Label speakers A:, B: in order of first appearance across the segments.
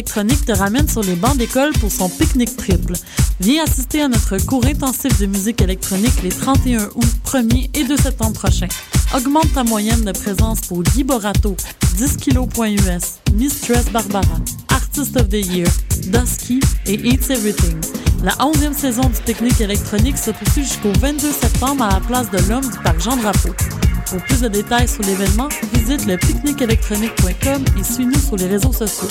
A: électronique te ramène sur les bancs d'école pour son pique-nique triple. Viens assister à notre cours intensif de musique électronique les 31 août, 1er et 2 septembre prochains. Augmente ta moyenne de présence pour Guy Borato, 10 kg.us, Mistress Barbara, Artist of the Year, Dusky et Eats Everything. La 11e saison du Pique-Nique électronique se poursuit jusqu'au 22 septembre à la place de l'Homme du parc Jean-Drapeau. Pour plus de détails sur l'événement, visite le pique-niqueélectronique.com et suis-nous sur les réseaux sociaux.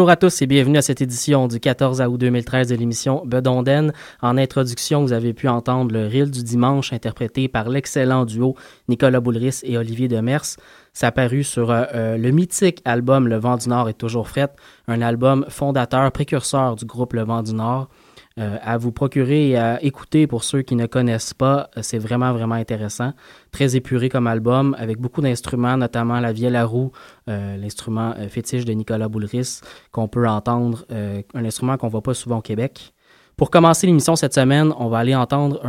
B: Bonjour à tous et bienvenue à cette édition du 14 août 2013 de l'émission Bedonden. En introduction, vous avez pu entendre le Reel du dimanche interprété par l'excellent duo Nicolas Boulris et Olivier Demers. Ça paru sur euh, euh, le mythique album Le Vent du Nord est toujours fret, un album fondateur, précurseur du groupe Le Vent du Nord. Euh, à vous procurer et à écouter pour ceux qui ne connaissent pas. Euh, c'est vraiment, vraiment intéressant. Très épuré comme album, avec beaucoup d'instruments, notamment la vielle à roue, euh, l'instrument fétiche de Nicolas Boulris, qu'on peut entendre, un instrument qu'on ne voit pas souvent au Québec. Pour commencer l'émission cette semaine, on va aller entendre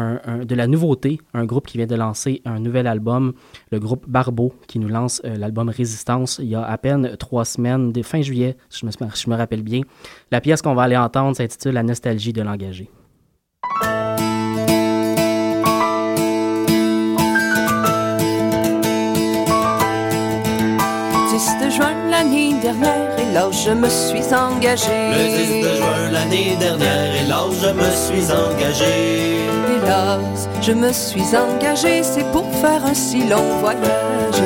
B: de la nouveauté, un groupe qui vient de lancer un nouvel album, le groupe Barbeau, qui nous lance euh, l'album Résistance il y a à peine trois semaines, fin juillet, je me, je me rappelle bien. La pièce qu'on va aller entendre s'intitule La nostalgie de l'engagé.
C: Dernière et là je me suis engagé.
D: Le 10 de juin l'année dernière et là je me suis engagé.
C: Hélas, je me suis engagé, c'est pour faire un si long voyage.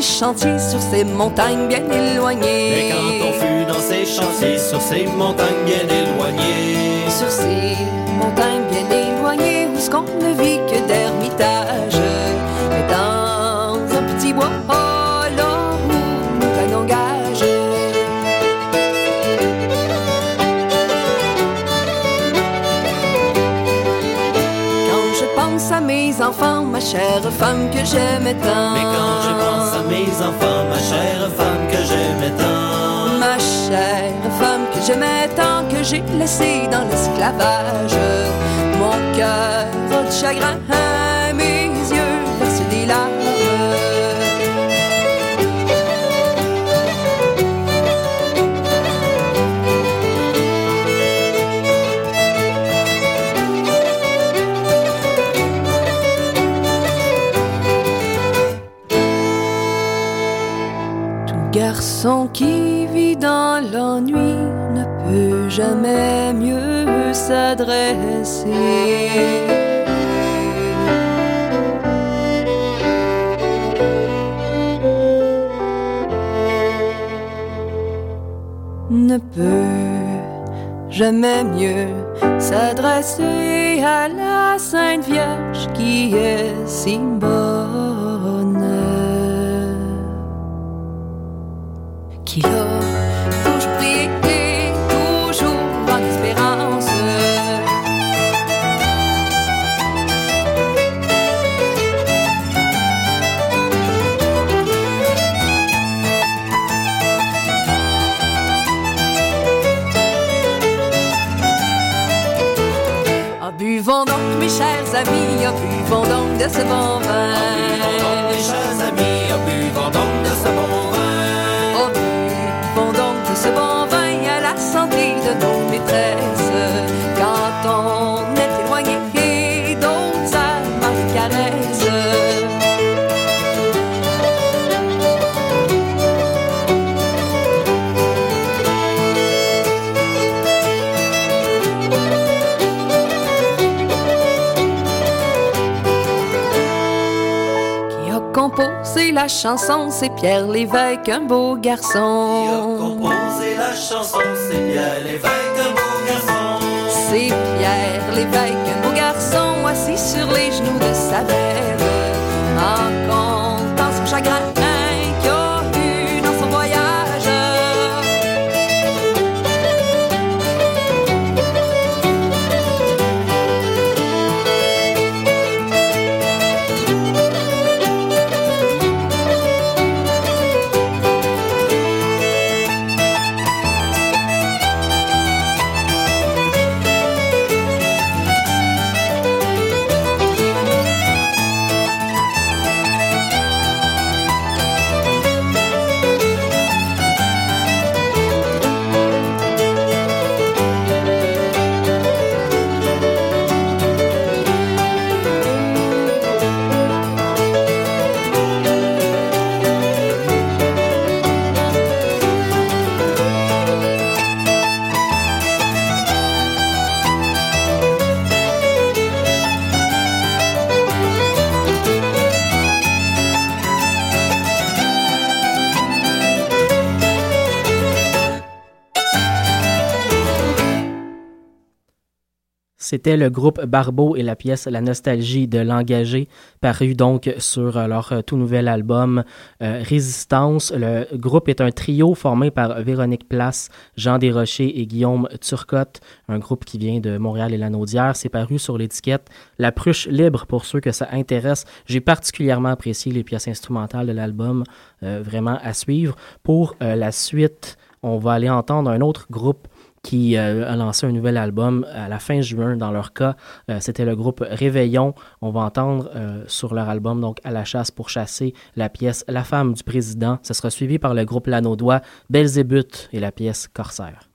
C: Ces chantiers, sur ces montagnes bien éloignées.
D: Mais quand on fut dans ces chantiers, sur ces montagnes bien éloignées.
C: Sur ces montagnes bien éloignées, où ce qu'on ne vit que d'ermitage? Mais dans un petit bois, ma chère femme que j'aimais tant.
D: Mais quand je pense à mes enfants, ma chère femme que j'aimais tant.
C: Ma chère femme que j'aimais tant, que j'ai laissée dans l'esclavage. Mon cœur de chagrin, garçon qui vit dans l'ennui ne peut jamais mieux s'adresser. Ne peut jamais mieux s'adresser à la Sainte Vierge qui est si Qui composé la chanson, c'est Pierre Lévesque, un beau
D: Qui a
C: garçon.
D: composé la chanson, c'est Pierre Lévesque, un beau garçon.
C: C'est Pierre Lévesque, un beau garçon, assis sur les genoux de sa belle,
B: C'était le groupe Barbeau et la pièce La nostalgie de l'engagé, paru donc sur leur euh, tout nouvel album euh, Résistance. Le groupe est un trio formé par Véronique Place, Jean Desrochers et Guillaume Turcotte, un groupe qui vient de Montréal et Lanaudière. C'est paru sur l'étiquette La Pruche Libre pour ceux que ça intéresse. J'ai particulièrement apprécié les pièces instrumentales de l'album, euh, vraiment à suivre. Pour la suite, on va aller entendre un autre groupe qui euh, a lancé un nouvel album à la fin juin. Dans leur cas, euh, c'était le groupe Réveillon. On va entendre euh, sur leur album, donc À la chasse pour chasser, la pièce La femme du président. Ce sera suivi par le groupe Lanaudois, Belzébuth et la pièce Corsaire.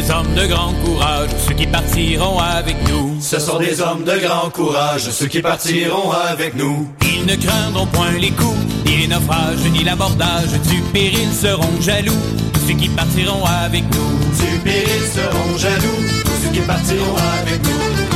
E: des hommes de grand courage, ceux qui partiront avec nous.
D: Ce sont des hommes de grand courage, ceux qui partiront avec nous.
E: Ils ne craindront point les coups, ni les naufrages, ni l'abordage. Du péril seront jaloux, ceux qui partiront avec nous.
D: Du péril seront jaloux, tous ceux qui partiront avec nous.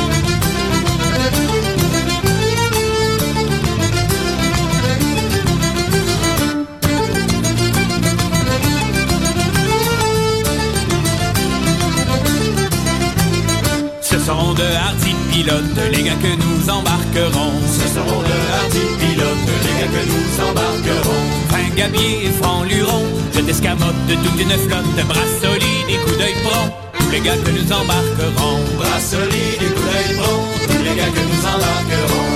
E: de hardis pilotes, les gars que nous embarquerons.
D: Ce seront de hardis pilotes, les gars que nous embarquerons.
E: Fin Gabier et Franc Luron, je t'escamote de toute une flotte, bras solides et coups d'œil prompt. Tous les gars que nous embarquerons.
D: Bras solides et coups d'œil prompt, tous les gars que nous embarquerons.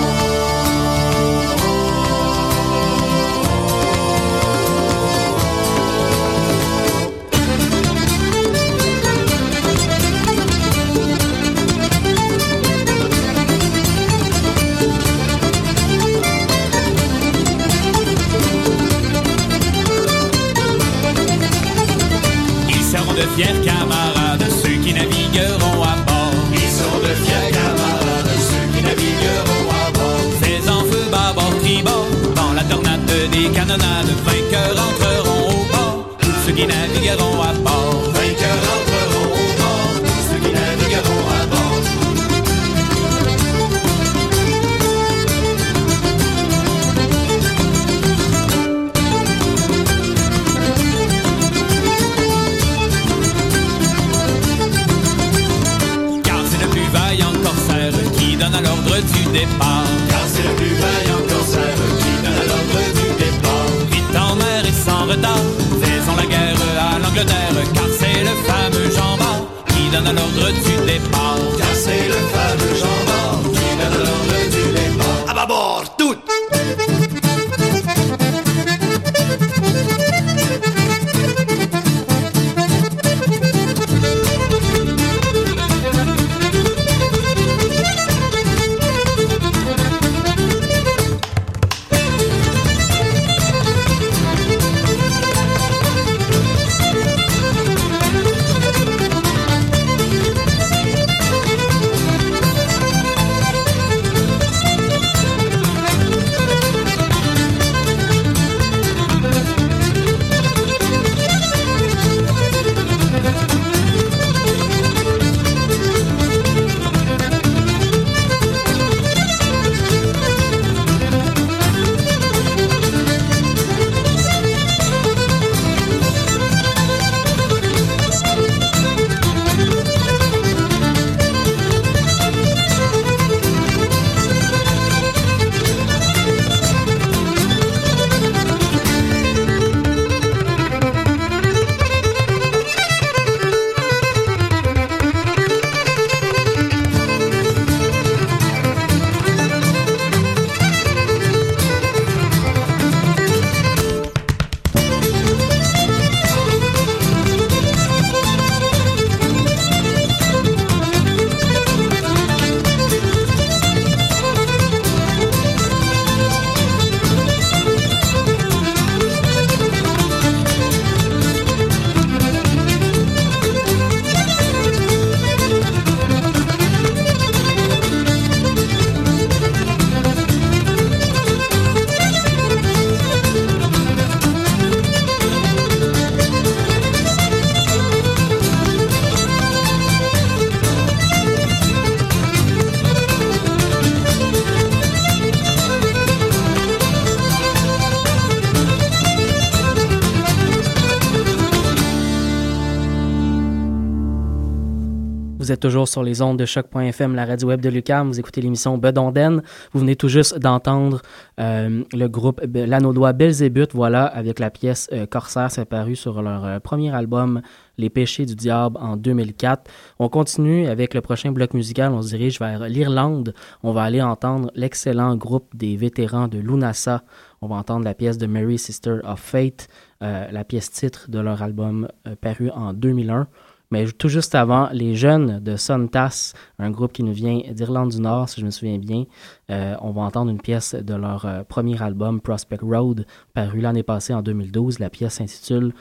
B: Toujours sur les ondes de choc.fm, la radio web de Lucam. Vous écoutez l'émission Bedonden. Vous venez tout juste d'entendre euh, le groupe L'Anaudois Belzébuth, voilà, avec la pièce euh, Corsaire, c'est paru sur leur euh, premier album Les Péchés du Diable en 2004. On continue avec le prochain bloc musical. On se dirige vers l'Irlande. On va aller entendre l'excellent groupe des vétérans de Lunasa. On va entendre la pièce de Mary Sister of Fate, la pièce titre de leur album paru en 2001. Mais tout juste avant, les jeunes de Sontas, un groupe qui nous vient d'Irlande du Nord, si je me souviens bien, euh, on va entendre une pièce de leur euh, premier album, Prospect Road, paru l'année passée en 2012. La pièce s'intitule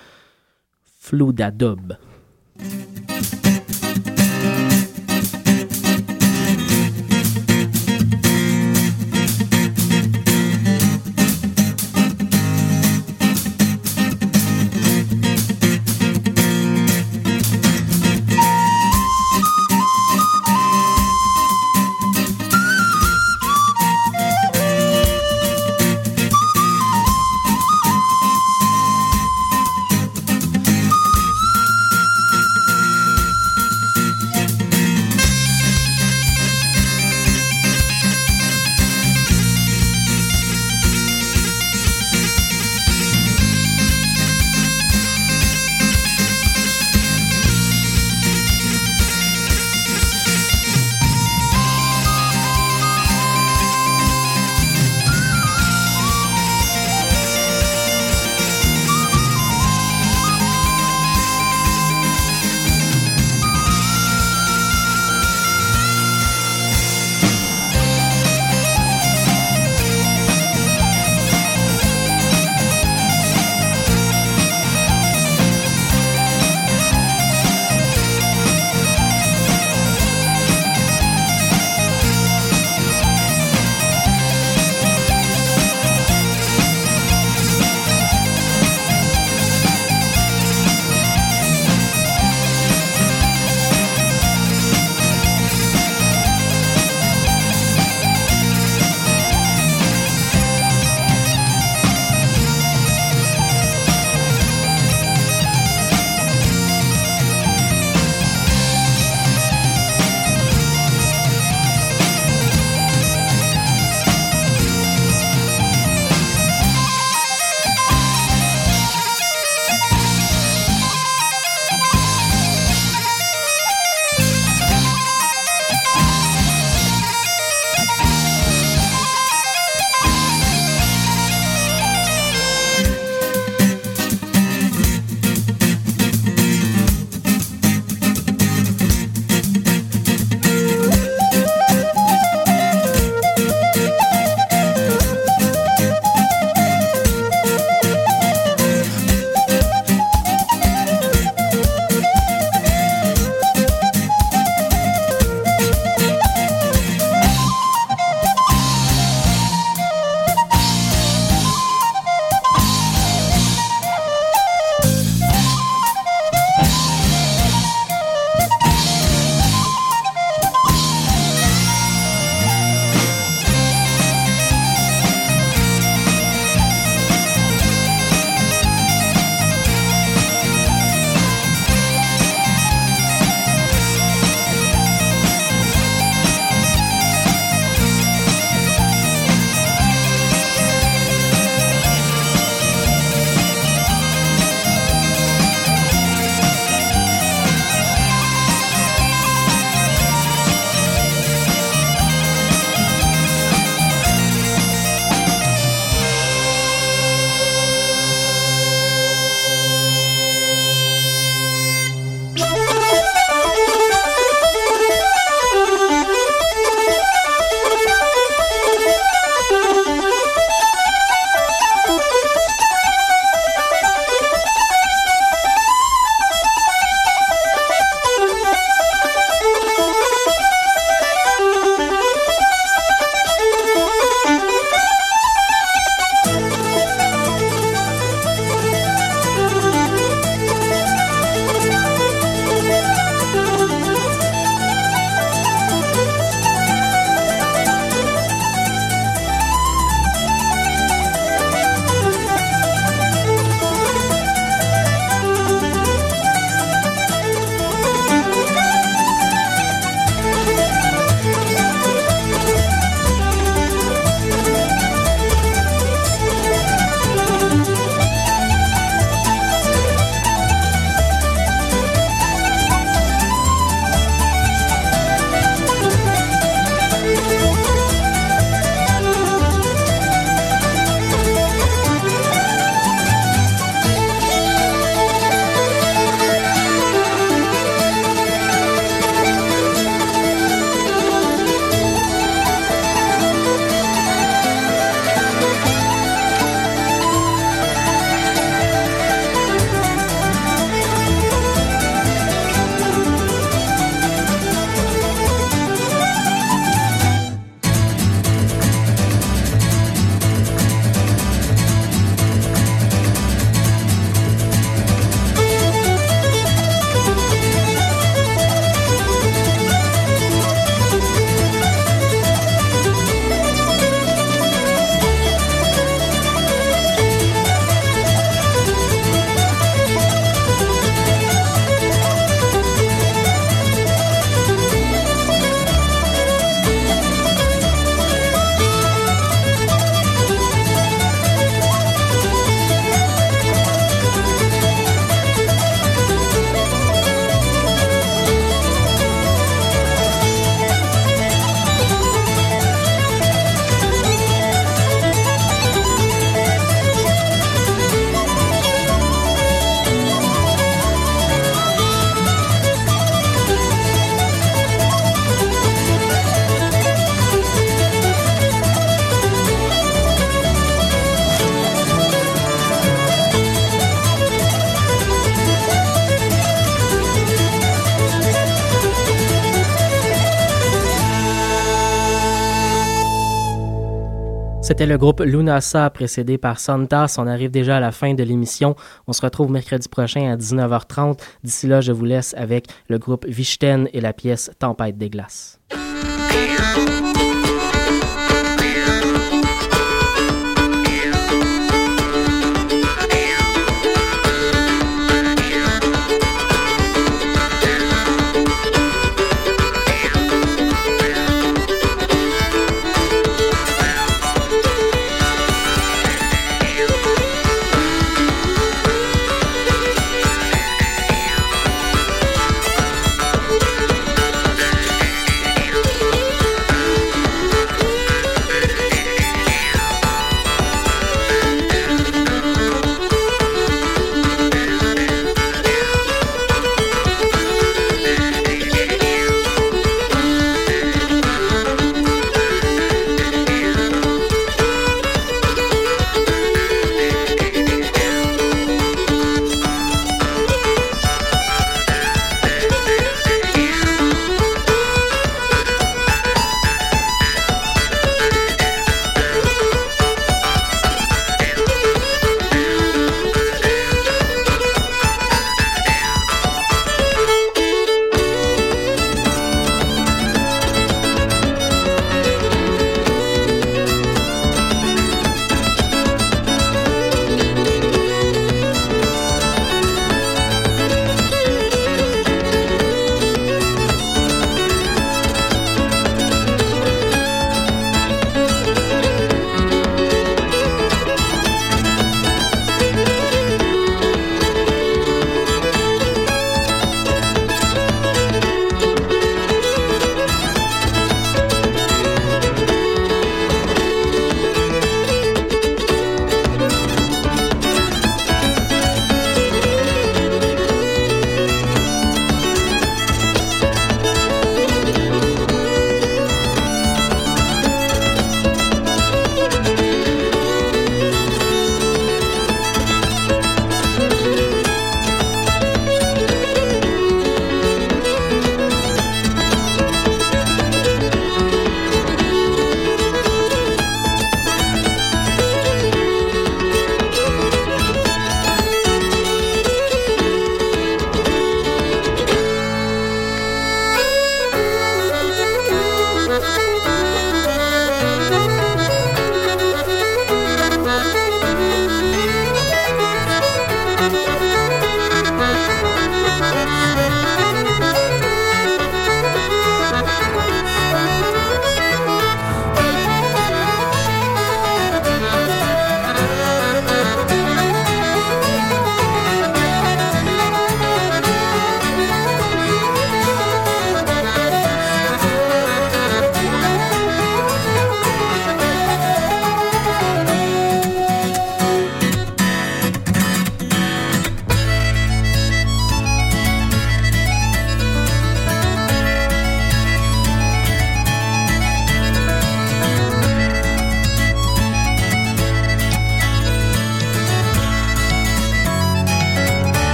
B: Floudadub. C'était le groupe Lunasa précédé par Santas. On arrive déjà à la fin de l'émission. On se retrouve mercredi prochain à 19h30. D'ici là, je vous laisse avec le groupe Vichten et la pièce Tempête des glaces.